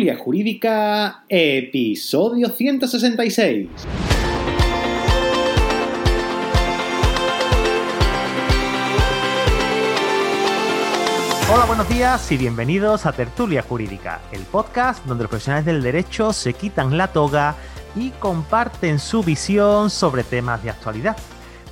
Tertulia Jurídica, episodio 166. Hola, buenos días y bienvenidos a Tertulia Jurídica, el podcast donde los profesionales del derecho se quitan la toga y comparten su visión sobre temas de actualidad.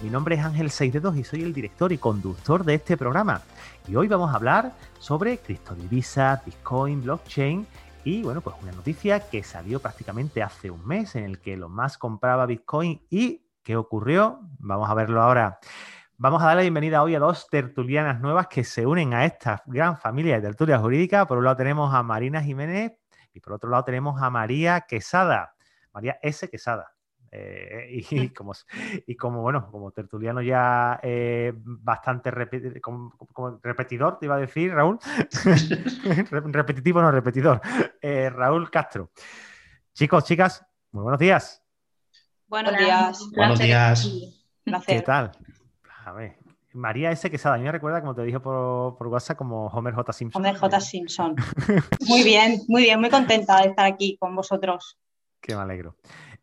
Mi nombre es Ángel 6 y soy el director y conductor de este programa. Y hoy vamos a hablar sobre criptodivisas, Bitcoin, blockchain y bueno, pues una noticia que salió prácticamente hace un mes en el que lo más compraba Bitcoin y ¿qué ocurrió? Vamos a verlo ahora. Vamos a dar la bienvenida hoy a dos tertulianas nuevas que se unen a esta gran familia de tertulia jurídica. Por un lado tenemos a Marina Jiménez y por otro lado tenemos a María Quesada. María S. Quesada. Eh, y, como, y como, bueno, como tertuliano ya eh, bastante como, repetidor, te iba a decir, Raúl. Repetitivo, no repetidor. Eh, Raúl Castro. Chicos, chicas, muy buenos días. Buenos días. Buenos días. ¿Qué tal? A ver. María S. Quesada, a mí me recuerda, como te dije por, por WhatsApp, como Homer J. Simpson. Homer J. Simpson. muy bien, muy bien, muy contenta de estar aquí con vosotros. Que me alegro.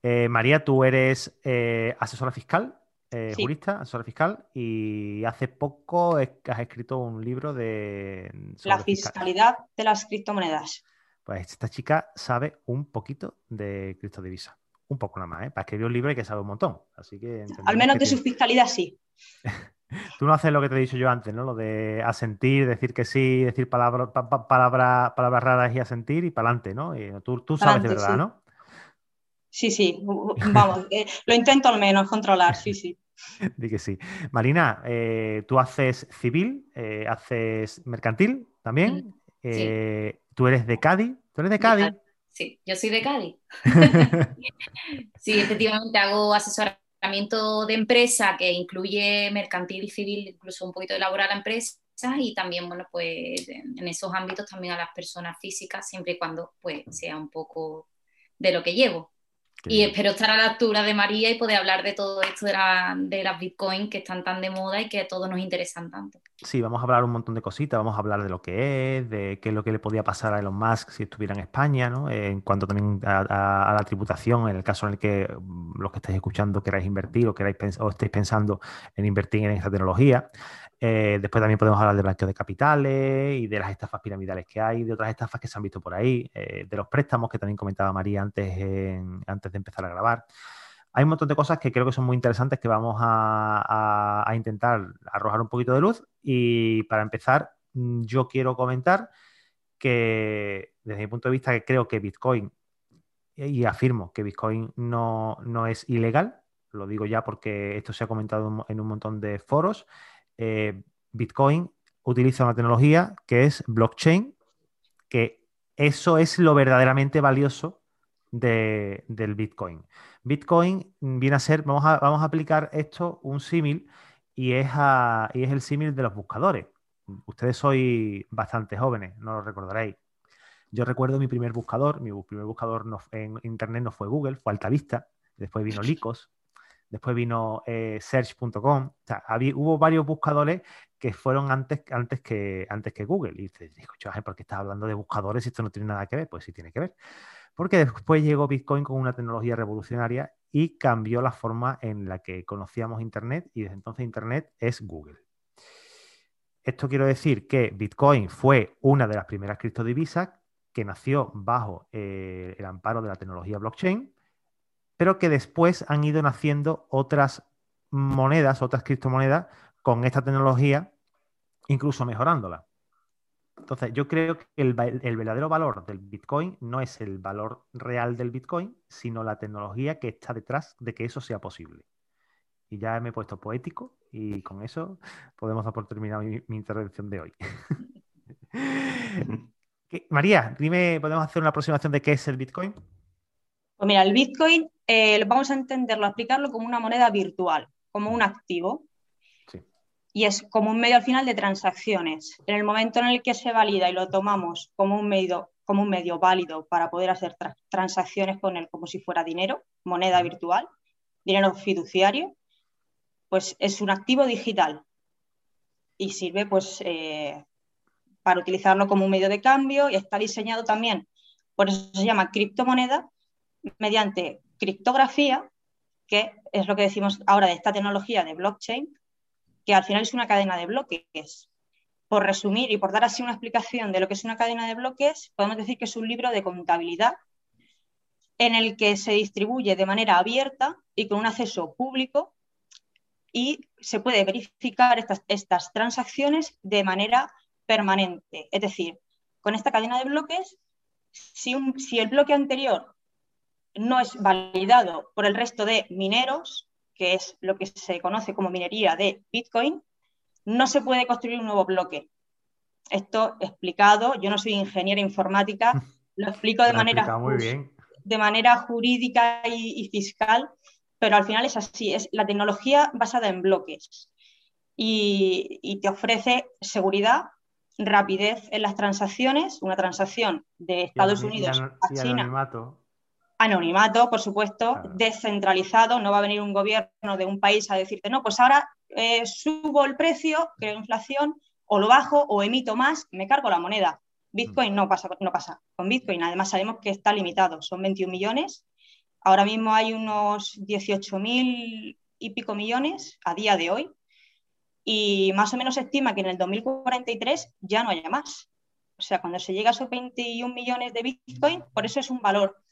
Eh, María, tú eres eh, asesora fiscal, eh, jurista, asesora fiscal, y hace poco has escrito un libro de... La fiscalidad de las criptomonedas. Pues esta chica sabe un poquito de criptodivisa. Un poco nada más, ¿eh? Para escribir un libro hay que saber un montón. Así que... Al menos de su fiscalidad sí. Tú no haces lo que te he dicho yo antes, ¿no? Lo de asentir, decir que sí, decir palabras palabras raras y asentir y para adelante, ¿no? tú, tú sabes de verdad, ¿no? Sí, sí, vamos, eh, lo intento al menos controlar, sí, sí. Di que sí. Marina, eh, tú haces civil, eh, haces mercantil también. Sí. Tú eres de Cádiz. ¿Tú eres de Cádiz? Sí, yo soy de Cádiz. sí, efectivamente hago asesoramiento de empresa que incluye mercantil y civil, incluso un poquito de elaborar la empresa y también, bueno, pues en esos ámbitos también a las personas físicas, siempre y cuando pues sea un poco de lo que llevo. Y espero estar a la altura de María y poder hablar de todo esto de, de las Bitcoin que están tan de moda y que a todos nos interesan tanto. Sí, vamos a hablar un montón de cositas, vamos a hablar de lo que es, de qué es lo que le podía pasar a Elon Musk si estuviera en España, ¿no? en cuanto también a, la tributación, en el caso en el que mm, los que estáis escuchando queráis invertir o, queráis o estéis pensando en invertir en esta tecnología. Eh, después también podemos hablar de blanqueo de capitales y de las estafas piramidales que hay, de otras estafas que se han visto por ahí, eh, de los préstamos que también comentaba María antes, antes de empezar a grabar. Hay un montón de cosas que creo que son muy interesantes que vamos a, intentar arrojar un poquito de luz. Y para empezar, mm, yo quiero comentar que desde mi punto de vista creo que Bitcoin, y afirmo que Bitcoin no, no es ilegal, lo digo ya porque esto se ha comentado en un montón de foros, eh, Bitcoin utiliza una tecnología que es blockchain, que eso es lo verdaderamente valioso del Bitcoin. Bitcoin viene a ser, vamos a, vamos a aplicar esto, un símil, y, es y es el símil de los buscadores. Ustedes sois bastante jóvenes, no lo recordaréis. Yo recuerdo mi primer buscador, mi primer buscador en Internet no fue Google, fue Altavista, después vino Lycos, después vino eh, search.com. O sea, hubo varios buscadores que fueron antes, que, Google. Y te ¿por qué estás hablando de buscadores y esto no tiene nada que ver? Pues sí tiene que ver. Porque después llegó Bitcoin con una tecnología revolucionaria y cambió la forma en la que conocíamos Internet y desde entonces Internet es Google. Esto quiero decir que Bitcoin fue una de las primeras criptodivisas que nació bajo eh, el amparo de la tecnología blockchain pero que después han ido naciendo otras monedas, otras criptomonedas con esta tecnología, incluso mejorándola. Entonces, yo creo que el, verdadero valor del Bitcoin no es el valor real del Bitcoin, sino la tecnología que está detrás de que eso sea posible. Y ya me he puesto poético y con eso podemos dar por terminado mi, intervención de hoy. María, dime, ¿podemos hacer una aproximación de qué es el Bitcoin? Pues mira, el Bitcoin eh, vamos a entenderlo, aplicarlo como una moneda virtual, como un activo. Y es como un medio al final de transacciones. En el momento en el que se valida y lo tomamos como un medio, como un medio válido para poder hacer transacciones con él como si fuera dinero, moneda virtual, dinero fiduciario, pues es un activo digital y sirve pues eh, para utilizarlo como un medio de cambio y está diseñado también Por eso se llama criptomoneda mediante criptografía, que es lo que decimos ahora de esta tecnología de blockchain, que al final es una cadena de bloques. Por resumir y por dar así una explicación de lo que es una cadena de bloques, podemos decir que es un libro de contabilidad en el que se distribuye de manera abierta y con un acceso público y se puede verificar estas, estas transacciones de manera permanente. Es decir, con esta cadena de bloques, si, un, si el bloque anterior no es validado por el resto de mineros, que es lo que se conoce como minería de Bitcoin, no se puede construir un nuevo bloque. Esto explicado, yo no soy ingeniera informática, lo explico de, manera, de manera jurídica y, fiscal, pero al final es así, es la tecnología basada en bloques. Y, te ofrece seguridad, rapidez en las transacciones, una transacción de Estados Unidos a China Anonimato, por supuesto, descentralizado, no va a venir un gobierno de un país a decirte, no, pues ahora eh, subo el precio, creo inflación, o lo bajo o emito más, me cargo la moneda. Bitcoin no pasa, no pasa. Con Bitcoin, además, sabemos que está limitado, son 21 millones. Ahora mismo hay unos 18 mil y pico millones a día de hoy. Y más o menos se estima que en el 2043 ya no haya más. O sea, cuando se llega a esos 21 millones de Bitcoin, por eso es un valor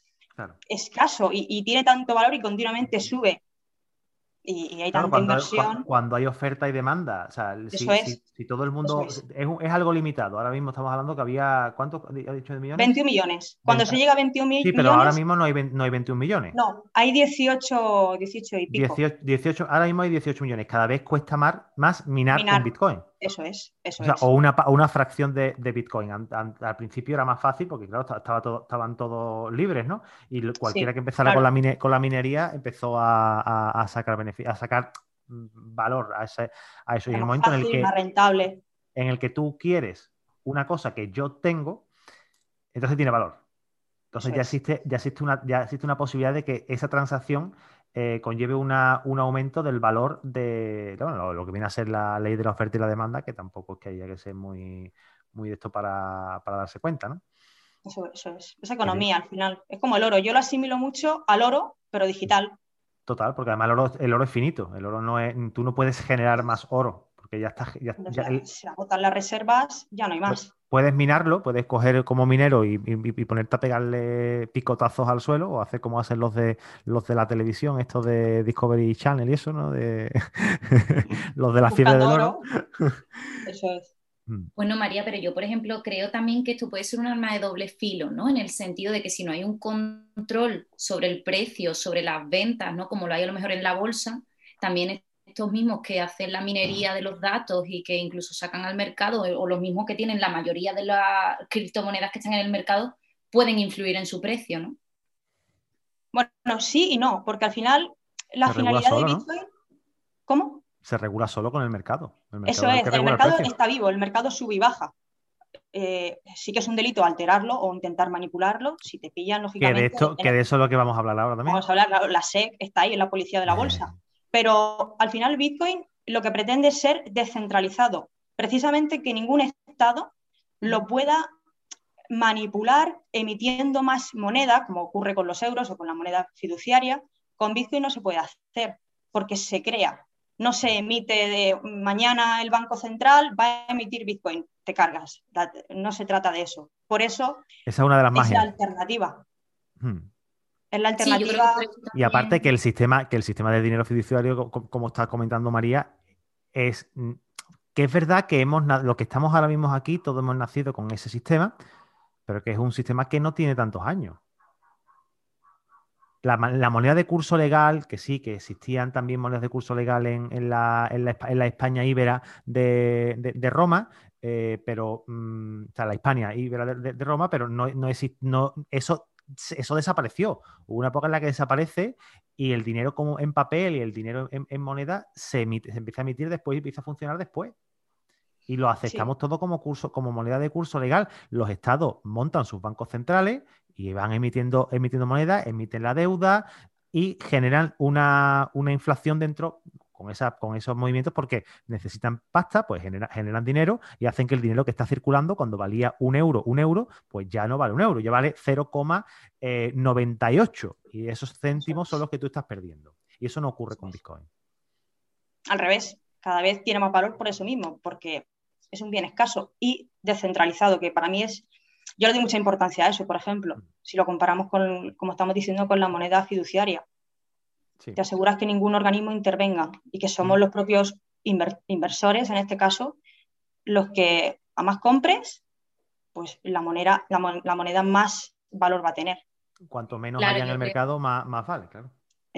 escaso y, tiene tanto valor y continuamente sube. Y, hay tanta cuando, inversión. Cuando hay oferta y demanda, o sea, si, todo el mundo es. Es, algo limitado. Ahora mismo estamos hablando que había, ¿cuánto ha dicho de millones? 21 millones. Cuando se llega a 21 millones. Sí, pero ahora mismo no hay, no hay 21 millones. No, hay 18, 18 y pico. 18, ahora mismo hay 18 millones. Cada vez cuesta más, más minar, con Bitcoin. Eso es, eso o, sea, es. o una, una, fracción de, de Bitcoin. al principio era más fácil porque, claro, estaba todo, estaban todos libres, ¿no? Y cualquiera que empezara con, la con la minería empezó a, a, sacar a sacar mm, valor a, ese, a eso. y en el momento en el que. rentable. En el que tú quieres una cosa que yo tengo, entonces tiene valor. Entonces ya existe, ya existe una, ya existe una posibilidad de que esa transacción eh, conlleve un aumento del valor de lo, que viene a ser la ley de la oferta y la demanda, que tampoco es que haya que ser muy, muy de esto para, darse cuenta, ¿no? Eso, es. Es economía al final. Es como el oro. Yo lo asimilo mucho al oro, pero digital. Total, porque además el oro, el oro es finito. El oro no es. Tú no puedes generar más oro porque ya está. Ya, se agotan las reservas, ya no hay más. Puedes minarlo, puedes coger como minero y, ponerte a pegarle picotazos al suelo o hacer como hacen los de los de la televisión, estos de Discovery Channel y eso, ¿no? De los de la fiebre del oro. Eso es. Mm. Bueno, María, pero yo, por ejemplo, creo también que esto puede ser un arma de doble filo, ¿no? En el sentido de que si no hay un control sobre el precio, sobre las ventas, ¿no? Como lo hay a lo mejor en la bolsa, también estos mismos que hacen la minería de los datos y que incluso sacan al mercado, o los mismos que tienen la mayoría de las criptomonedas que están en el mercado, pueden influir en su precio, ¿no? Bueno, sí y no, porque al final la finalidad de Bitcoin. ¿Cómo? Se regula solo con el mercado. Eso es, el, mercado está vivo, el mercado sube y baja. Eh, sí que es un delito alterarlo o intentar manipularlo, si te pillan, lógicamente. Que de, esto, que de eso es lo que vamos a hablar ahora también. Vamos a hablar, la SEC está ahí en la policía de la bolsa. Pero al final Bitcoin lo que pretende es ser descentralizado, precisamente que ningún Estado lo pueda manipular emitiendo más moneda, como ocurre con los euros o con la moneda fiduciaria. Con Bitcoin no se puede hacer porque se crea. No se emite de mañana el Banco Central va a emitir Bitcoin, te cargas. No se trata de eso. Por eso Esa es una de las magias. la alternativa. Hmm la alternativa. y aparte que el sistema, que el sistema de dinero fiduciario, como, está comentando María, es mm, que es verdad que hemos lo que estamos ahora mismo aquí, todos hemos nacido con ese sistema, pero que es un sistema que no tiene tantos años. La, moneda de curso legal, que sí, que existían también monedas de curso legal en, la, España íbera de, Roma, eh, pero, mm, o sea, la España íbera de, Roma, pero no, no, no, eso eso desapareció. Hubo una época en la que desaparece y el dinero como en papel y el dinero en, moneda se, emite, se empieza a emitir después y empieza a funcionar después. Y lo aceptamos todo como curso, como moneda de curso legal. Los estados montan sus bancos centrales y van emitiendo, emitiendo moneda, emiten la deuda y generan una, inflación dentro con, esa, con esos movimientos porque necesitan pasta, pues generan dinero y hacen que el dinero que está circulando cuando valía un euro, un euro, pues ya no vale un euro, ya vale 0,98 y esos céntimos son los que tú estás perdiendo. Y eso no ocurre con Bitcoin. Al revés, cada vez tiene más valor por eso mismo, porque es un bien escaso y descentralizado, que para mí es, yo le doy mucha importancia a eso, por ejemplo, mm. si lo comparamos con, como estamos diciendo, con la moneda fiduciaria. Te aseguras que ningún organismo intervenga y que somos mm. los propios inversores, en este caso, los que a más compres, pues la moneda, la, moneda más valor va a tener. Cuanto menos haya en el mercado, más, más vale, claro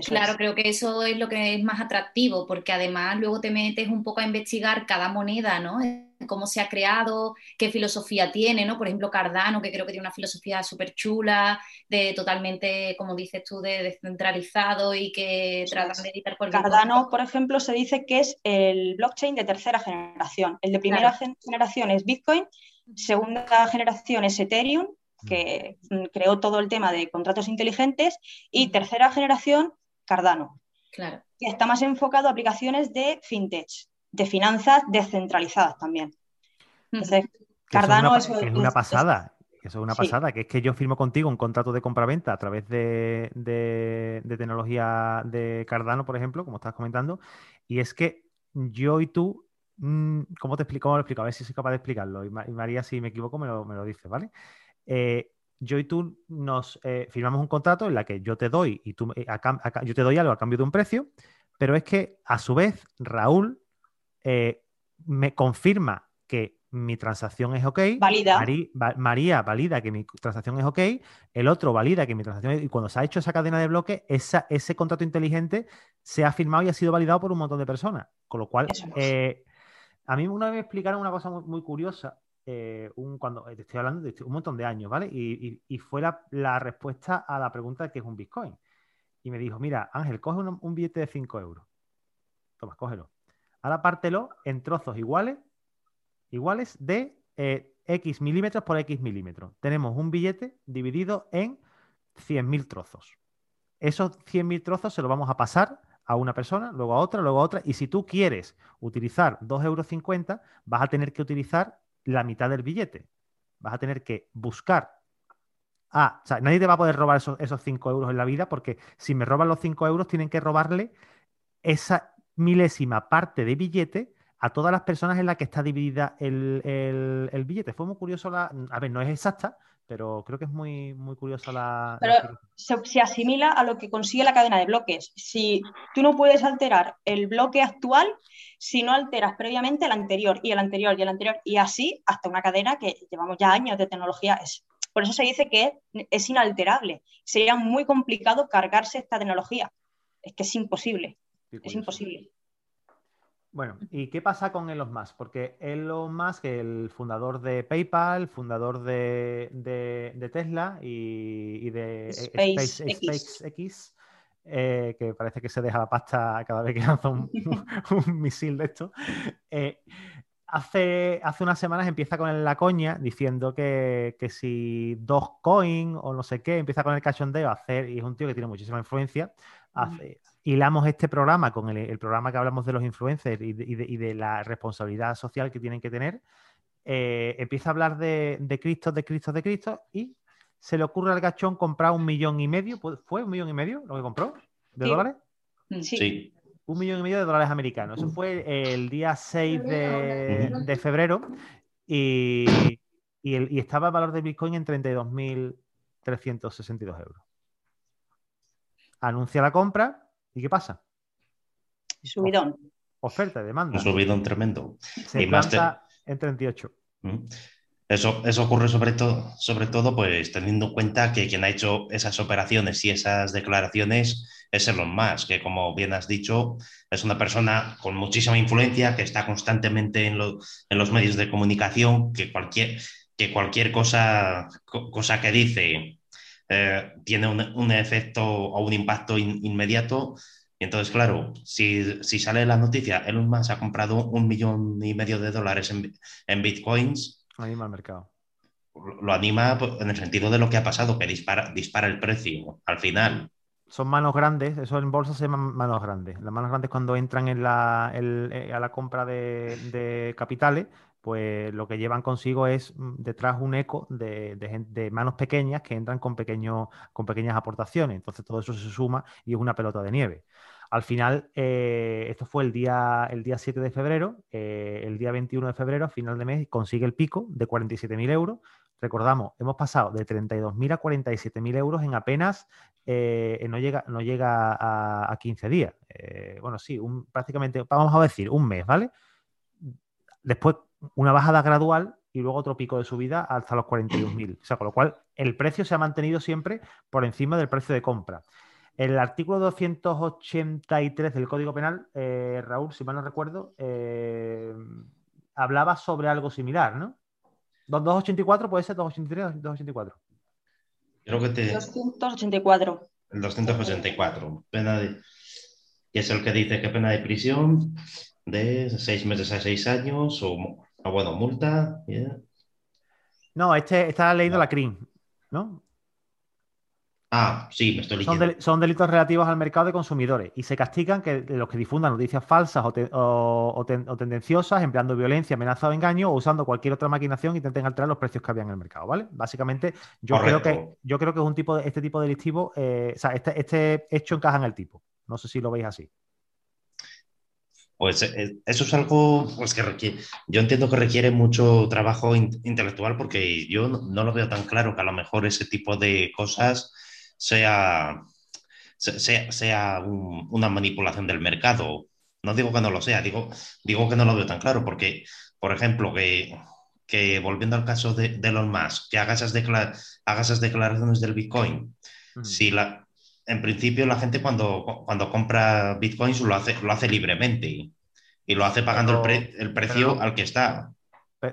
claro, creo que eso es lo que es más atractivo, porque además luego te metes un poco a investigar cada moneda, ¿no? Cómo se ha creado, qué filosofía tiene, ¿no? Por ejemplo, Cardano, que creo que tiene una filosofía súper chula, de totalmente, como dices tú, de descentralizado y que tratan de editar por Cardano, por ejemplo, se dice que es el blockchain de tercera generación. El de primera generación es Bitcoin, segunda generación es Ethereum, que creó todo el tema de contratos inteligentes, y tercera generación Cardano. Claro. Que está más enfocado a aplicaciones de fintech, de finanzas descentralizadas también. Entonces, Cardano es una, pasada. Eso es una pasada, que es que yo firmo contigo un contrato de compraventa a través de, tecnología de Cardano, por ejemplo, como estás comentando, y es que yo y tú, mm, ¿cómo te explico? ¿Cómo lo explico? A ver si soy capaz de explicarlo. Y María, si me equivoco, me lo, me lo dice, ¿vale? Eh, yo y tú nos eh, firmamos un contrato en la que yo te doy y tú eh, yo te doy algo a cambio de un precio, pero es que a su vez Raúl eh, me confirma que mi transacción es ok. Valida. María valida que mi transacción es ok. El otro valida que mi transacción es... Y cuando se ha hecho esa cadena de bloques, ese contrato inteligente se ha firmado y ha sido validado por un montón de personas. Con lo cual, a mí una vez me explicaron una cosa muy curiosa eh, un, cuando eh, te estoy hablando de un montón de años, ¿vale? Y, fue la, respuesta a la pregunta de qué es un Bitcoin. Y me dijo, mira, Ángel, coge un, billete de 5 euros. Toma, cógelo. Ahora pártelo en trozos iguales, iguales de eh, X milímetros por X milímetros. Tenemos un billete dividido en 100.000 trozos. Esos 100.000 trozos se los vamos a pasar a una persona, luego a otra, luego a otra. Y si tú quieres utilizar 2,50 euros, vas a tener que utilizar la mitad del billete. Vas a tener que buscar. Ah, o sea, nadie te va a poder robar esos, esos 5 euros en la vida porque si me roban los 5 euros tienen que robarle esa milésima parte de billete a todas las personas en las que está dividida el, el, billete. Fue muy curioso la... A ver, no es exacta, pero creo que es muy, muy curiosa la... Pero se, asimila a lo que consigue la cadena de bloques. Si tú no puedes alterar el bloque actual si no alteras previamente el anterior y el anterior y el anterior y así hasta una cadena que llevamos ya años de tecnología. Es, por eso se dice que es inalterable. Sería muy complicado cargarse esta tecnología. Es que es imposible. Es imposible. Bueno, ¿y qué pasa con Elon Musk? Porque Elon Musk, el fundador de PayPal, fundador de, Tesla y, de SpaceX, eh, que parece que se deja la pasta cada vez que lanza un, misil de esto, eh, hace, hace unas semanas empieza con la coña diciendo que, que si Dogecoin o no sé qué, empieza con el cachondeo a hacer, y es un tío que tiene muchísima influencia, hace, hilamos este programa con el, programa que hablamos de los influencers y de, la responsabilidad social que tienen que tener, eh, empieza a hablar de, Cristo, de Cristo, de Cristo y se le ocurre al gachón comprar un millón y medio, ¿fue un millón y medio lo que compró? ¿De dólares? Mm. Sí. Un millón y medio de dólares americanos. Eso fue el día 6 de, febrero y, y, estaba el valor de Bitcoin en 32.362 euros. Anuncia la compra ¿Y qué pasa? Subidón. Oferta y demanda. Un subidón tremendo. Se y más en 38. Mm. Eso, eso ocurre sobre todo, sobre todo, pues teniendo en cuenta que quien ha hecho esas operaciones y esas declaraciones es Elon Musk, que como bien has dicho, es una persona con muchísima influencia, que está constantemente en, los medios de comunicación, que cualquier, que cualquier cosa, cosa que dice eh, tiene un, efecto o un impacto inmediato. Y entonces, claro, si, sale la noticia, Elon Musk ha comprado un millón y medio de dólares en, bitcoins. Anima el mercado. Lo anima en el sentido de lo que ha pasado, que dispara, dispara el precio al final. Son manos grandes, eso en bolsa se llaman manos grandes. Las manos grandes cuando entran eh, a la compra de, capitales, pues lo que llevan consigo es mm, detrás un eco de, manos pequeñas que entran con, pequeños, con pequeñas aportaciones. Entonces todo eso se suma y es una pelota de nieve. Al final, eh, esto fue el día, el día 7 de febrero, eh, el día 21 de febrero, a final de mes, consigue el pico de 47.000 euros. Recordamos, hemos pasado de 32.000 a 47.000 euros en apenas, eh, no llega, no llega a, 15 días. bueno, sí, prácticamente, vamos a decir, un mes, ¿vale? Después, una bajada gradual y luego otro pico de subida hasta los 41.000. O sea, con lo cual, el precio se ha mantenido siempre por encima del precio de compra. El artículo 283 del Código Penal, eh, Raúl, si mal no recuerdo, eh, hablaba sobre algo similar, ¿no? 284 puede ser 283 284. Creo que te... 284. El 284. Pena de... Y es el que dice que pena de prisión de seis meses a seis años o, bueno, multa. No, este está leyendo la CRIM, ¿no? Ah, sí, me estoy leyendo. Son, delitos relativos al mercado de consumidores y se castigan que los que difundan noticias falsas o, tendenciosas, empleando violencia, amenaza o engaño o usando cualquier otra maquinación intenten alterar los precios que había en el mercado, ¿vale? Básicamente, yo creo que yo creo que es un tipo de, este tipo de delictivo, eh, o sea, este, este, hecho encaja en el tipo. No sé si lo veis así. Pues eh, eso es algo pues, que requiere, yo entiendo que requiere mucho trabajo intelectual porque yo no, lo veo tan claro que a lo mejor ese tipo de cosas sea, sea, una manipulación del mercado. No digo que no lo sea, digo, digo que no lo veo tan claro, porque, por ejemplo, que, que volviendo al caso de, de Elon Musk, que haga esas, esas declaraciones del Bitcoin, si la, en principio la gente cuando, cuando compra Bitcoins lo hace, lo hace libremente y lo hace pagando el, el, precio al que está.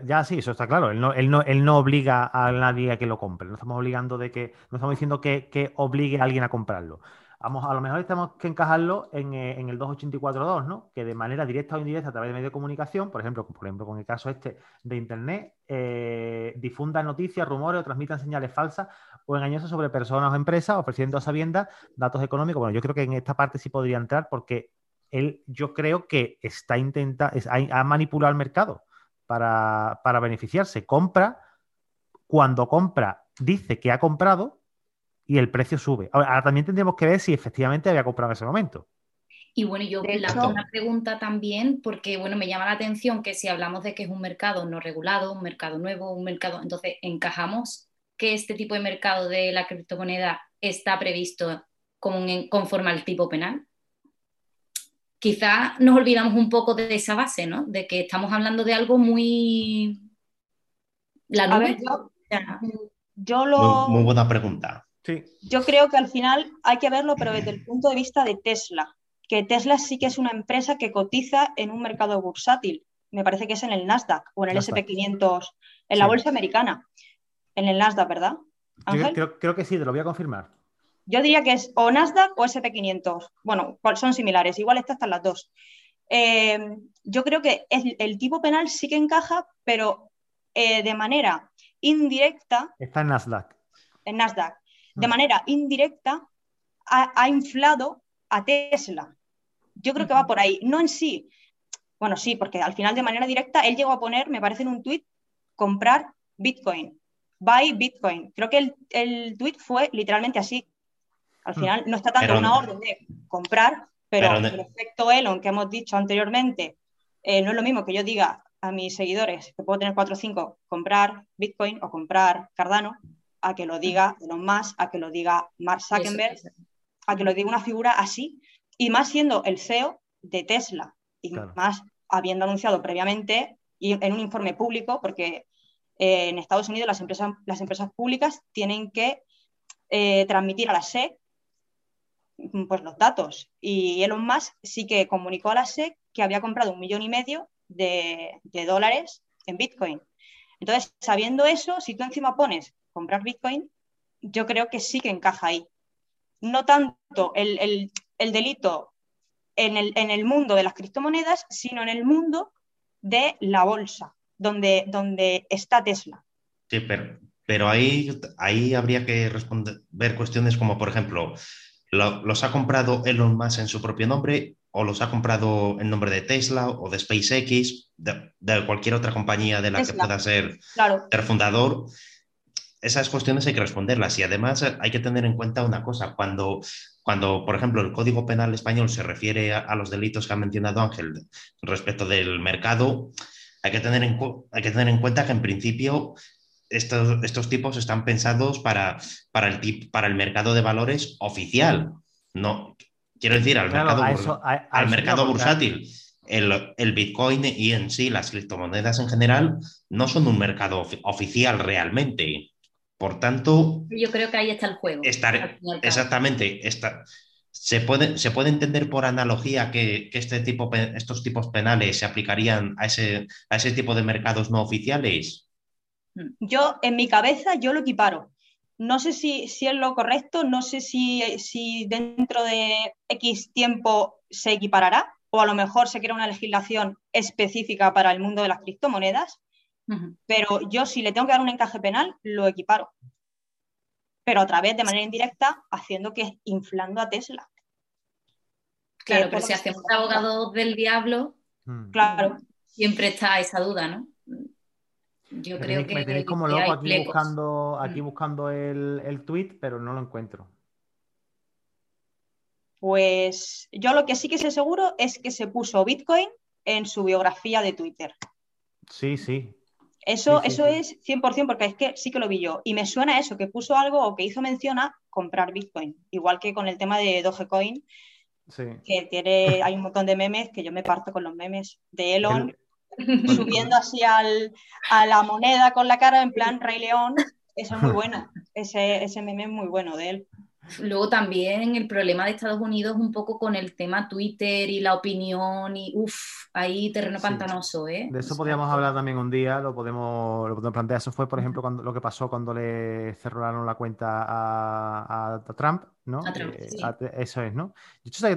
Ya sí, eso está claro. Él no, él no, él no obliga a nadie a que lo compre. No estamos obligando de que, no estamos diciendo que, obligue a alguien a comprarlo. Vamos, a lo mejor tenemos que encajarlo en, eh, en el 284.2, ¿no? Que de manera directa o indirecta a través de medios de comunicación, por ejemplo, por ejemplo, con el caso este de Internet, eh, difundan noticias, rumores o transmitan señales falsas o engañosas sobre personas o empresas, ofreciendo a sabiendas datos económicos. Bueno, yo creo que en esta parte sí podría entrar porque él, yo creo que está intentando, ha manipulado el mercado para, beneficiarse. Compra, cuando compra, dice que ha comprado y el precio sube. Ahora, también tendríamos que ver si efectivamente había comprado en ese momento. Y bueno, yo lanzo una pregunta también, porque bueno, me llama la atención que si hablamos de que es un mercado no regulado, un mercado nuevo, un mercado, entonces encajamos que este tipo de mercado de la criptomoneda está previsto como conforme al tipo penal quizá nos olvidamos un poco de esa base, ¿no? De que estamos hablando de algo muy... La nube. yo, lo... Muy, buena pregunta. Sí. Yo creo que al final hay que verlo, pero desde el punto de vista de Tesla, que Tesla sí que es una empresa que cotiza en un mercado bursátil. Me parece que es en el Nasdaq o en el SP500, en la bolsa americana. En el Nasdaq, ¿verdad? creo que sí, te lo voy a confirmar. Yo diría que es o Nasdaq o SP500. Bueno, son similares, igual estas están las dos. Eh, yo creo que el tipo penal sí que encaja, pero eh, de manera indirecta. Está en Nasdaq. En Nasdaq. De mm. manera indirecta ha, inflado a Tesla. Yo creo que va por ahí. No en sí. Bueno, sí, porque al final de manera directa él llegó a poner, me parece en un tuit, comprar Bitcoin. Buy Bitcoin. Creo que el, el tuit fue literalmente así. Al mm. final no está tanto una orden de comprar, pero, el efecto Elon que hemos dicho anteriormente, eh, no es lo mismo que yo diga a mis seguidores que puedo tener 4 o 5, comprar Bitcoin o comprar Cardano, a que lo diga Elon Musk, a que lo diga Mark Zuckerberg, a que lo diga una figura así, y más siendo el CEO de Tesla, y más habiendo anunciado previamente y en un informe público, porque eh, en Estados Unidos las empresas, las empresas públicas tienen que eh, transmitir a la SEC pues los datos. Y Elon Musk sí que comunicó a la SEC que había comprado un millón y medio de, dólares en Bitcoin. Entonces, sabiendo eso, si tú encima pones comprar Bitcoin, yo creo que sí que encaja ahí. No tanto el, delito en el, en el, mundo de las criptomonedas, sino en el mundo de la bolsa, donde, donde está Tesla. Sí, pero, pero ahí, ahí habría que responder, ver cuestiones como, por ejemplo, los ha comprado Elon Musk en su propio nombre o los ha comprado en nombre de Tesla o de SpaceX, de, cualquier otra compañía de la que pueda ser, ser fundador. Esas cuestiones hay que responderlas y además hay que tener en cuenta una cosa, cuando, cuando por ejemplo, el Código Penal español se refiere a, los delitos que ha mencionado Ángel respecto del mercado, hay que tener en, hay que tener en cuenta que en principio estos, estos tipos están pensados para, para, el, para el mercado de valores oficial, no, quiero decir, al mercado, al mercado bursátil. El, el, Bitcoin y en sí las criptomonedas en general no son un mercado oficial realmente. Por tanto... Yo creo que ahí está el juego. exactamente. se, puede, se puede entender por analogía que, este tipo, estos tipos penales se aplicarían a ese, a ese tipo de mercados no oficiales. Mm. Yo, en mi cabeza, yo lo equiparo. No sé si, si es lo correcto, no sé si, si dentro de X tiempo se equiparará o a lo mejor se crea una legislación específica para el mundo de las criptomonedas, pero yo si le tengo que dar un encaje penal, lo equiparo. Pero a través de manera indirecta, haciendo que inflando a Tesla. Claro, pero si hacemos abogado del diablo, mm. claro. siempre está esa duda, ¿no? Yo creo que. Me tenéis como loco aquí buscando, aquí mm. buscando el, el tweet, pero no lo encuentro. Pues yo lo que sí que sé seguro es que se puso Bitcoin en su biografía de Twitter. Sí, sí. Eso, eso es 100% porque es que sí que lo vi yo. Y me suena eso, que puso algo o que hizo mención a comprar Bitcoin. Igual que con el tema de Dogecoin, que tiene, hay un montón de memes que yo me parto con los memes de Elon subiendo así al, a la moneda con la cara en plan Rey León. Eso es muy bueno. Ese, ese meme es muy bueno de él. Luego también el problema de Estados Unidos un poco con el tema Twitter y la opinión y uff, ahí terreno pantanoso, ¿eh? De eso podríamos hablar también un día, lo podemos, lo podemos plantear. Eso fue, por ejemplo, cuando, lo que pasó cuando le cerraron la cuenta a, Trump, ¿no? Eh, eso es, ¿no?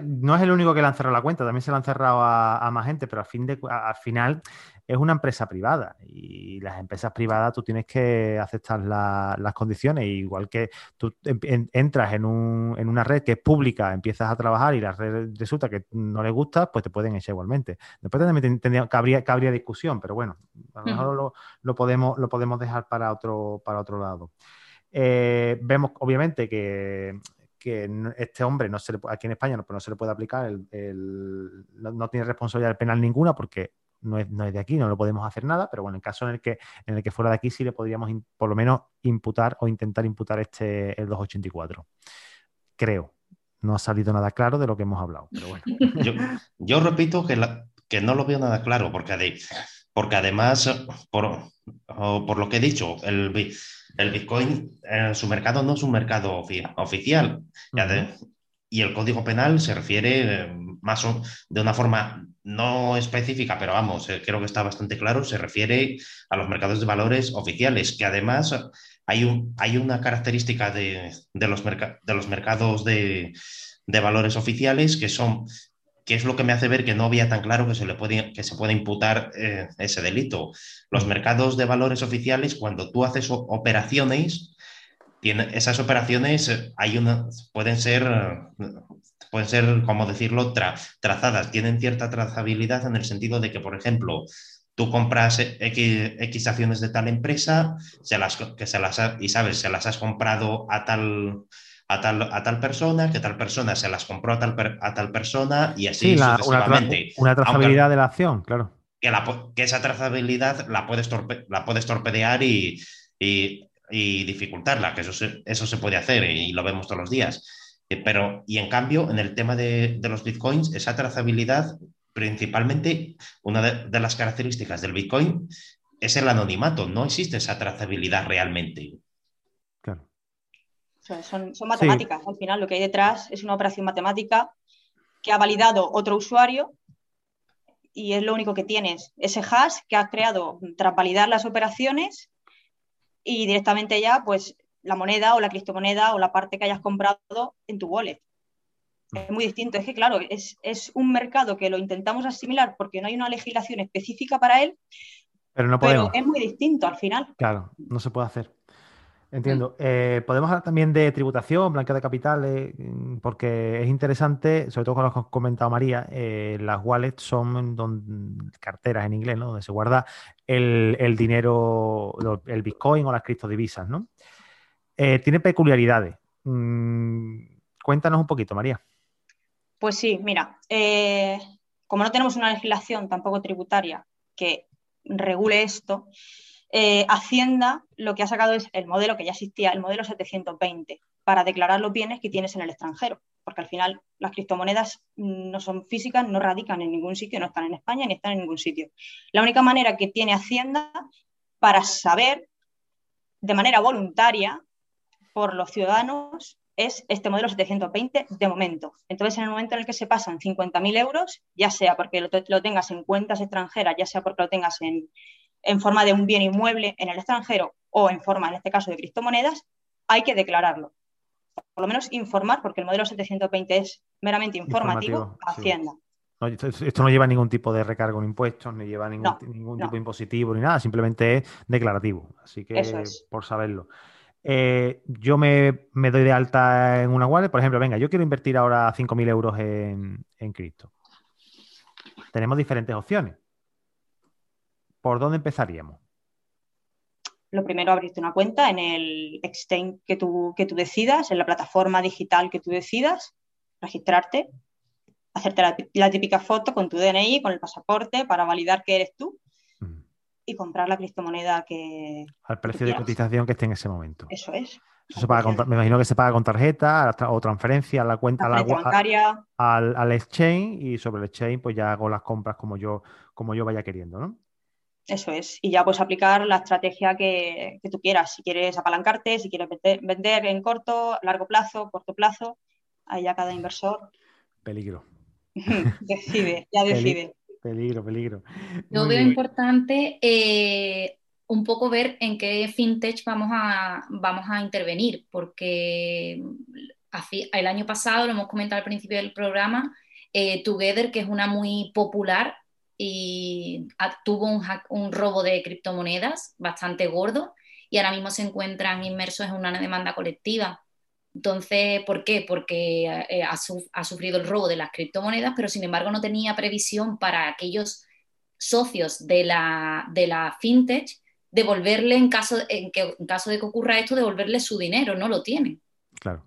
no es el único que le han cerrado la cuenta, también se le han cerrado a, más gente, pero al, fin de, al final es una empresa privada y las empresas privadas tú tienes que aceptar las condiciones, igual que tú entras en, un, en, una red que es pública, empiezas a trabajar y la red resulta que no le gusta, pues te pueden echar igualmente. Después también tendría, cabría, cabría, discusión, pero bueno, a lo mejor lo, podemos, lo podemos dejar para otro, para otro lado. Eh, vemos obviamente que, este hombre no se le, aquí en España no, no se le puede aplicar, el, no, tiene responsabilidad penal ninguna porque no es, de aquí, no lo podemos hacer nada, pero bueno, en caso en el que, en el que fuera de aquí sí le podríamos por lo menos imputar o intentar imputar este el 284. Creo. No ha salido nada claro de lo que hemos hablado, pero bueno. Yo, repito que, que no lo veo nada claro, porque, porque además, por, por lo que he dicho, el, el Bitcoin en su mercado no es un mercado oficial. y el Código Penal se refiere eh, más de una forma no específica, pero vamos, eh, creo que está bastante claro, se refiere a los mercados de valores oficiales, que además hay, un, hay una característica de, los, de los, mercados de, valores oficiales que son que es lo que me hace ver que no había tan claro que se, le puede, que se puede imputar eh, ese delito. Los mercados de valores oficiales, cuando tú haces operaciones, tiene, esas operaciones eh, hay una, pueden ser pueden ser, como decirlo, trazadas, tienen cierta trazabilidad en el sentido de que, por ejemplo, tú compras X, acciones de tal empresa se las, que se las y sabes, se las has comprado a tal, a tal, a tal persona, que tal persona se las compró a tal, a tal persona y así sucesivamente. Una, trazabilidad de la acción, claro. Que, que esa trazabilidad la puedes, la puedes torpedear y, y, dificultarla, que eso eso se puede hacer y lo vemos todos los días. Eh, pero, y en cambio, en el tema de, los bitcoins, esa trazabilidad, principalmente, una de, las características del bitcoin es el anonimato. No existe esa trazabilidad realmente. Son, matemáticas. Al final, lo que hay detrás es una operación matemática que ha validado otro usuario y es lo único que tienes. Ese hash que has creado tras validar las operaciones y directamente ya, pues la moneda o la criptomoneda o la parte que hayas comprado en tu wallet. Es muy distinto. Es que, claro, es, un mercado que lo intentamos asimilar porque no hay una legislación específica para él, pero, no podemos. pero es muy distinto al final. Claro, no se puede hacer. Entiendo. Eh, podemos hablar también de tributación, blanqueo de capitales, mm, porque es interesante, sobre todo con lo que has comentado María, eh, las wallets son carteras en inglés, ¿no? Donde se guarda el, dinero, el Bitcoin o las criptodivisas, ¿no? Eh, tiene peculiaridades. Mm, cuéntanos un poquito, María. Pues sí, mira, como no tenemos una legislación tampoco tributaria que regule esto, eh, Hacienda lo que ha sacado es el modelo que ya existía, el modelo 720, para declarar los bienes que tienes en el extranjero, porque al final las criptomonedas no son físicas, no radican en ningún sitio, no están en España ni están en ningún sitio. La única manera que tiene Hacienda para saber de manera voluntaria por los ciudadanos es este modelo 720 de momento. Entonces, en el momento en el que se pasan 50.000 euros, ya sea porque lo, tengas en cuentas extranjeras, ya sea porque lo tengas en, en forma de un bien inmueble en el extranjero o en forma, en este caso, de criptomonedas, hay que declararlo. Por lo menos informar, porque el modelo 720 es meramente informativo, a Hacienda. esto, no lleva ningún tipo de recargo en impuestos, ni lleva ningún, ningún tipo impositivo ni nada, simplemente es declarativo. Así que por saberlo. Eh, yo me, doy de alta en una wallet, por ejemplo, venga, yo quiero invertir ahora 5.000 euros en, en cripto. Tenemos diferentes opciones. ¿Por dónde empezaríamos? Lo primero, abrirte una cuenta en el exchange que tú, que tú decidas, en la plataforma digital que tú decidas, registrarte, hacerte la, típica foto con tu DNI, con el pasaporte, para validar que eres tú y comprar la criptomoneda que. Al precio de cotización que esté en ese momento. Eso es. me imagino que se paga con tarjeta o transferencia a la cuenta la bancaria. Al, al, exchange y sobre el exchange pues ya hago las compras como yo, como yo vaya queriendo, ¿no? Eso es. Y ya puedes aplicar la estrategia que, tú quieras. Si quieres apalancarte, si quieres vender, en corto, largo plazo, corto plazo, ahí ya cada inversor. Peligro. decide, ya decide. Peligro, peligro. Yo veo importante eh, un poco ver en qué fintech vamos a, vamos a intervenir, porque el año pasado, lo hemos comentado al principio del programa, eh, Together, que es una muy popular, y tuvo un, robo de criptomonedas bastante gordo y ahora mismo se encuentran inmersos en una demanda colectiva. Entonces, ¿por qué? Porque eh, ha, sufrido el robo de las criptomonedas, pero sin embargo no tenía previsión para aquellos socios de la, de la fintech devolverle en caso, en, que, en caso de que ocurra esto, devolverle su dinero, no lo tienen. Claro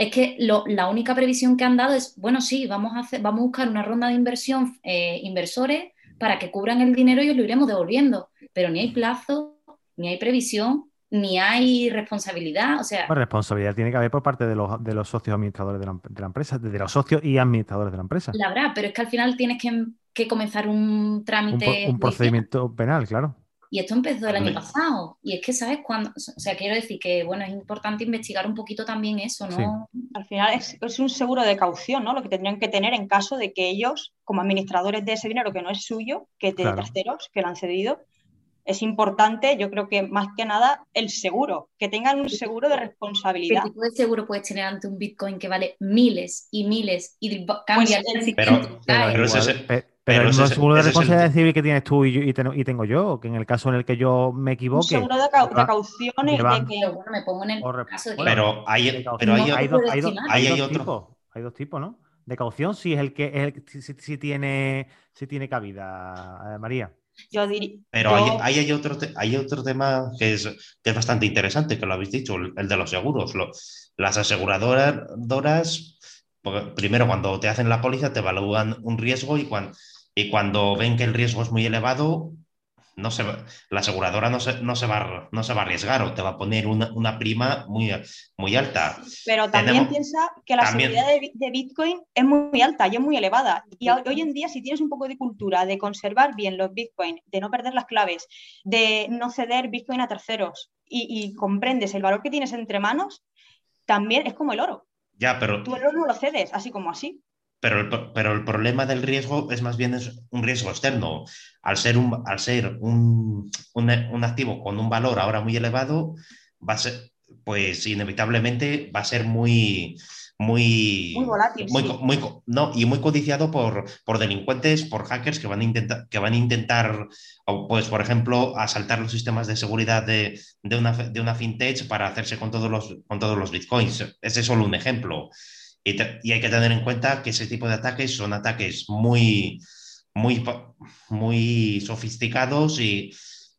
es que la única previsión que han dado es, bueno, sí, vamos a, hacer, vamos a buscar una ronda de inversión, eh, inversores, para que cubran el dinero y os lo iremos devolviendo. Pero ni hay plazo, ni hay previsión, ni hay responsabilidad. O sea, responsabilidad tiene que haber por parte de los, de los socios administradores de la, empresa, de los socios y administradores de la empresa. La verdad, pero es que al final tienes que, comenzar un trámite. un procedimiento penal, claro. Y esto empezó el año pasado. Y es que, ¿sabes cuándo? O sea, quiero decir que, bueno, es importante investigar un poquito también eso, ¿no? Al final es, un seguro de caución, ¿no? Lo que tendrían que tener en caso de que ellos, como administradores de ese dinero que no es suyo, que es de terceros, que lo han cedido, es importante, yo creo que más que nada, el seguro, que tengan un seguro de responsabilidad. ¿Qué tipo de seguro puedes tener ante un Bitcoin que vale miles y miles y cambia pues, pero, pero, pero, no es seguro de responsabilidad civil que tienes tú y, y, tengo yo, que en el caso en el que yo me equivoque. Un seguro de, de cauciones de que. Bueno, me pongo en el caso de que. Pero hay, pero hay, hay, dos, hay, hay, otro. tipos. Hay dos tipos, ¿no? De caución, si es el que es el, si, si, tiene, si tiene cabida, eh, María. Yo diría. Pero Hay, hay, otro hay otro tema que es, que es bastante interesante, que lo habéis dicho, el, de los seguros. las aseguradoras, primero cuando te hacen la póliza, te evalúan un riesgo y cuando y cuando ven que el riesgo es muy elevado, no se, la aseguradora no se, no, se va, no se va a arriesgar o te va a poner una, prima muy, muy alta. Pero también piensa que la seguridad de, Bitcoin es muy alta y es muy elevada. Y hoy en día, si tienes un poco de cultura de conservar bien los Bitcoin, de no perder las claves, de no ceder Bitcoin a terceros y, y comprendes el valor que tienes entre manos, también es como el oro. Ya, pero... Tú el oro no lo cedes, así como así. Pero el, pero el, problema del riesgo es más bien un riesgo externo. Al ser, un, al ser un, un, activo con un valor ahora muy elevado, va a ser, pues inevitablemente va a ser muy, muy, volátil. Muy, no, y muy codiciado por, por, delincuentes, por hackers que van a intentar, que van a intentar pues, por ejemplo, asaltar los sistemas de seguridad de, de, una, de una fintech para hacerse con todos, los, con todos los bitcoins. Ese es solo un ejemplo. Y, y hay que tener en cuenta que ese tipo de ataques son ataques muy, muy, muy sofisticados y,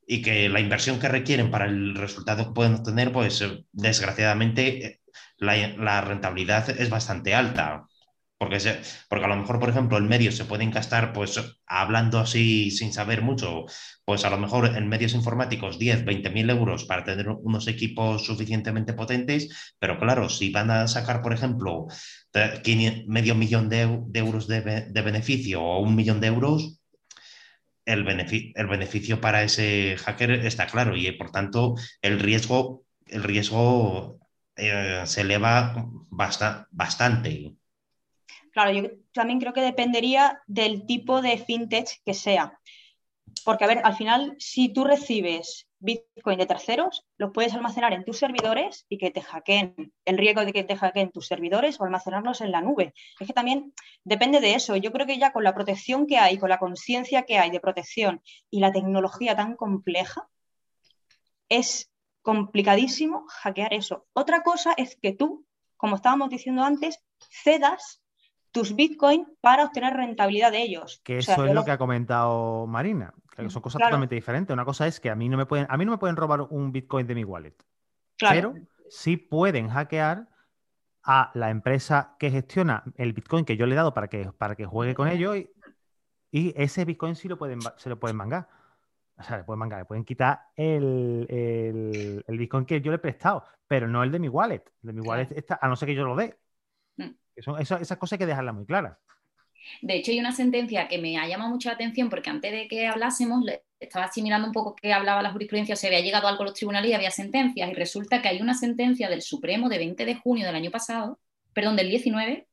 y que la inversión que requieren para el resultado que pueden obtener, pues desgraciadamente la, rentabilidad es bastante alta. Porque, porque a lo mejor, por ejemplo, en medios se pueden gastar, pues hablando así sin saber mucho, pues a lo mejor en medios informáticos 10, 20 mil euros para tener unos equipos suficientemente potentes, pero claro, si van a sacar, por ejemplo, medio millón de, euros de, beneficio o un millón de euros, el, beneficio, el beneficio para ese hacker está claro y por tanto el riesgo, el riesgo eh, se eleva bastante. Claro, yo también creo que dependería del tipo de fintech que sea. Porque, a ver, al final, si tú recibes Bitcoin de terceros, los puedes almacenar en tus servidores y que te hackeen. El riesgo de que te hackeen tus servidores o almacenarlos en la nube. Es que también depende de eso. Yo creo que ya con la protección que hay, con la conciencia que hay de protección y la tecnología tan compleja, es complicadísimo hackear eso. Otra cosa es que tú, como estábamos diciendo antes, cedas tus bitcoins para obtener rentabilidad de ellos. Que eso es lo que ha comentado Marina, que son cosas totalmente diferentes. Una cosa es que a mí no me pueden, a mí no me pueden robar un bitcoin de mi wallet. Pero sí pueden hackear a la empresa que gestiona el bitcoin que yo le he dado para que, para que juegue con ellos y, ese bitcoin sí lo pueden, se lo pueden mangar. O sea, le pueden mangar, le pueden quitar el, el, Bitcoin que yo le he prestado, pero no el de mi wallet. El de mi wallet está, a no ser que yo lo dé. Esas cosas hay que dejarlas muy claras. De hecho, hay una sentencia que me ha llamado mucho la atención porque antes de que hablásemos, estaba así mirando un poco qué hablaba la jurisprudencia, se había llegado algo a los tribunales y había sentencias. Y resulta que hay una sentencia del Supremo de 20 de junio del año pasado, perdón, del 19,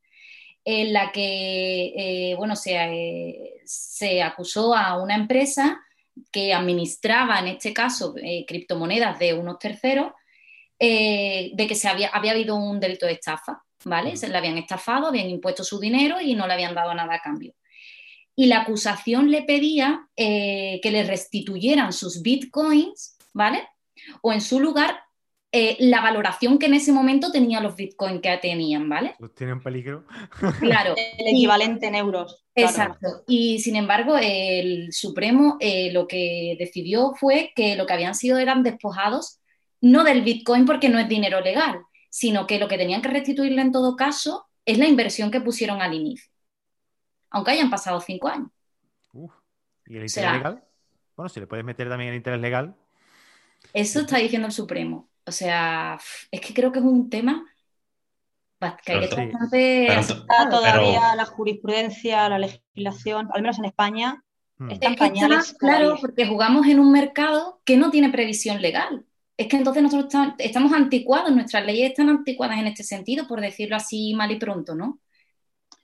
en la que, eh, bueno, se, eh, se acusó a una empresa que administraba, en este caso, eh, criptomonedas de unos terceros, de que se había, había habido un delito de estafa, ¿vale? Se le habían estafado, habían impuesto su dinero y no le habían dado nada a cambio. Y la acusación le pedía eh, que le restituyeran sus bitcoins, ¿vale? O en su lugar eh, la valoración que en ese momento tenían los bitcoins que tenían, ¿vale? Pues tienen peligro. Claro. El equivalente en euros. Exacto. Y sin embargo, el Supremo eh, lo que decidió fue que lo que habían sido eran despojados, no del bitcoin porque no es dinero legal, sino que lo que tenían que restituirle en todo caso es la inversión que pusieron al inicio. Aunque hayan pasado cinco años. ¿Y el interés legal? Bueno, si le puedes meter también el interés legal. Eso está diciendo el Supremo. O sea, es que creo que es un tema que hay que bastante... Está todavía la jurisprudencia, la legislación, al menos en España, hmm. están claro, porque jugamos en un mercado que no tiene previsión legal. Es que entonces nosotros estamos anticuados, nuestras leyes están anticuadas en este sentido, por decirlo así mal y pronto, ¿no?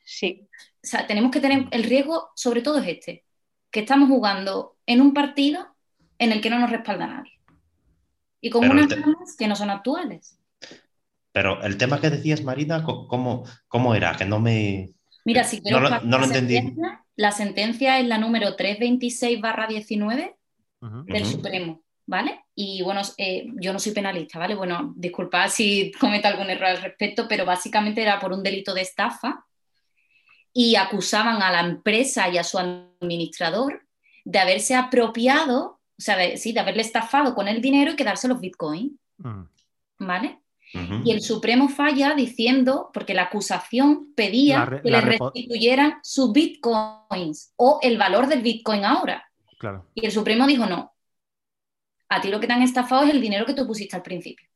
Sí. O sea, tenemos que tener, el riesgo sobre todo es este, que estamos jugando en un partido en el que no nos respalda nadie y con unas normas que no son actuales. Pero el tema que decías, Marina, ¿cómo, cómo era? Que no me... Mira, si quiero no, lo, entendí. la sentencia es la número 326-19 del Supremo, ¿vale? Y bueno, eh, yo no soy penalista, ¿vale? Bueno, disculpad si cometo algún error al respecto, pero básicamente era por un delito de estafa y acusaban a la empresa y a su administrador de haberse apropiado o sea, de, sí, de haberle estafado con el dinero y quedarse los bitcoins. Mm. ¿Vale? Y el Supremo falla diciendo, porque la acusación pedía que le restituyeran sus bitcoins o el valor del bitcoin ahora. Claro. Y el Supremo dijo no. A ti lo que te han estafado es el dinero que tú pusiste al principio.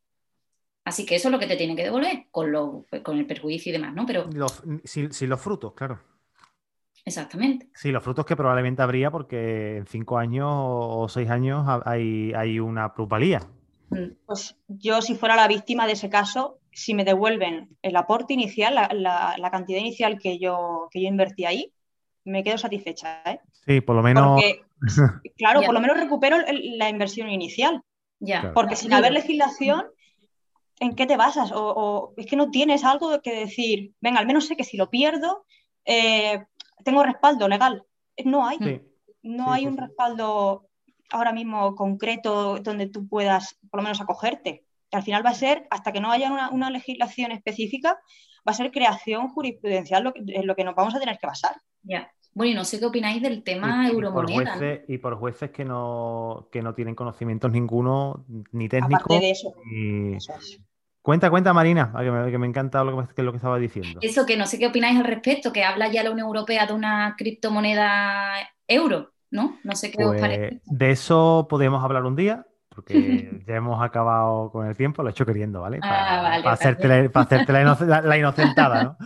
Así que eso es lo que te tiene que devolver, con, lo, con el perjuicio y demás, ¿no? Pero. sin, sin los frutos, claro. Exactamente. Sí, los frutos que probablemente habría porque en cinco años o seis años hay, hay una plusvalía. Mm, pues yo, si fuera la víctima de ese caso, si me devuelven el aporte inicial, la, cantidad inicial que yo, que yo invertí ahí, me quedo satisfecha. ¿eh? Sí, por lo menos. claro, por lo menos recupero la inversión inicial. Ya. Porque sin haber legislación, ¿en qué te basas? O, es que no tienes algo que decir, venga, al menos sé que si lo pierdo, eh, tengo respaldo legal. No hay. No hay un respaldo ahora mismo concreto donde tú puedas por lo menos acogerte. Al final va a ser, hasta que no haya una, legislación específica, va a ser creación jurisprudencial lo que, en lo que nos vamos a tener que basar. Ya. Bueno, y no sé qué opináis del tema euromoneda. Y por, jueces, que no, que no tienen conocimientos ninguno, ni técnicos. de eso. Cuenta, cuenta, Marina, que me, que me encanta lo que, lo que estaba diciendo. Eso que no sé qué opináis al respecto, que habla ya la Unión Europea de una criptomoneda euro, ¿no? No sé qué os pues, parece. De eso podemos hablar un día, porque ya hemos acabado con el tiempo, lo he hecho queriendo, ¿vale? Ah, para, hacerte, la, inocentada, ¿no?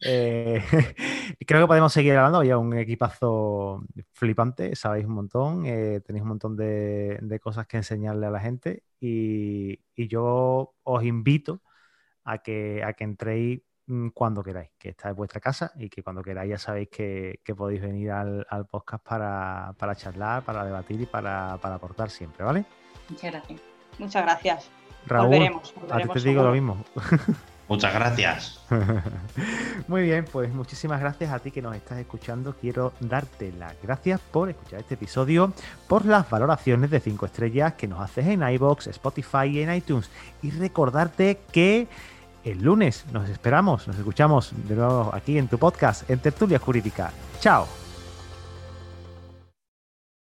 Eh, creo que podemos seguir hablando, había un equipazo flipante, sabéis un montón, eh, tenéis un montón de, cosas que enseñarle a la gente y, yo os invito a que, a que entréis mm, cuando queráis, que está en vuestra casa y que cuando queráis ya sabéis que, podéis venir al, podcast para, charlar, para debatir y para, para aportar siempre, ¿vale? Muchas gracias. Muchas gracias. Raúl, a ti te digo lo mismo. Muchas gracias. Muy bien, pues muchísimas gracias a ti que nos estás escuchando. Quiero darte las gracias por escuchar este episodio, por las valoraciones de 5 estrellas que nos haces en iBox, Spotify y en iTunes. Y recordarte que el lunes nos esperamos, nos escuchamos de nuevo aquí en tu podcast, en Tertulia Jurídica. Chao.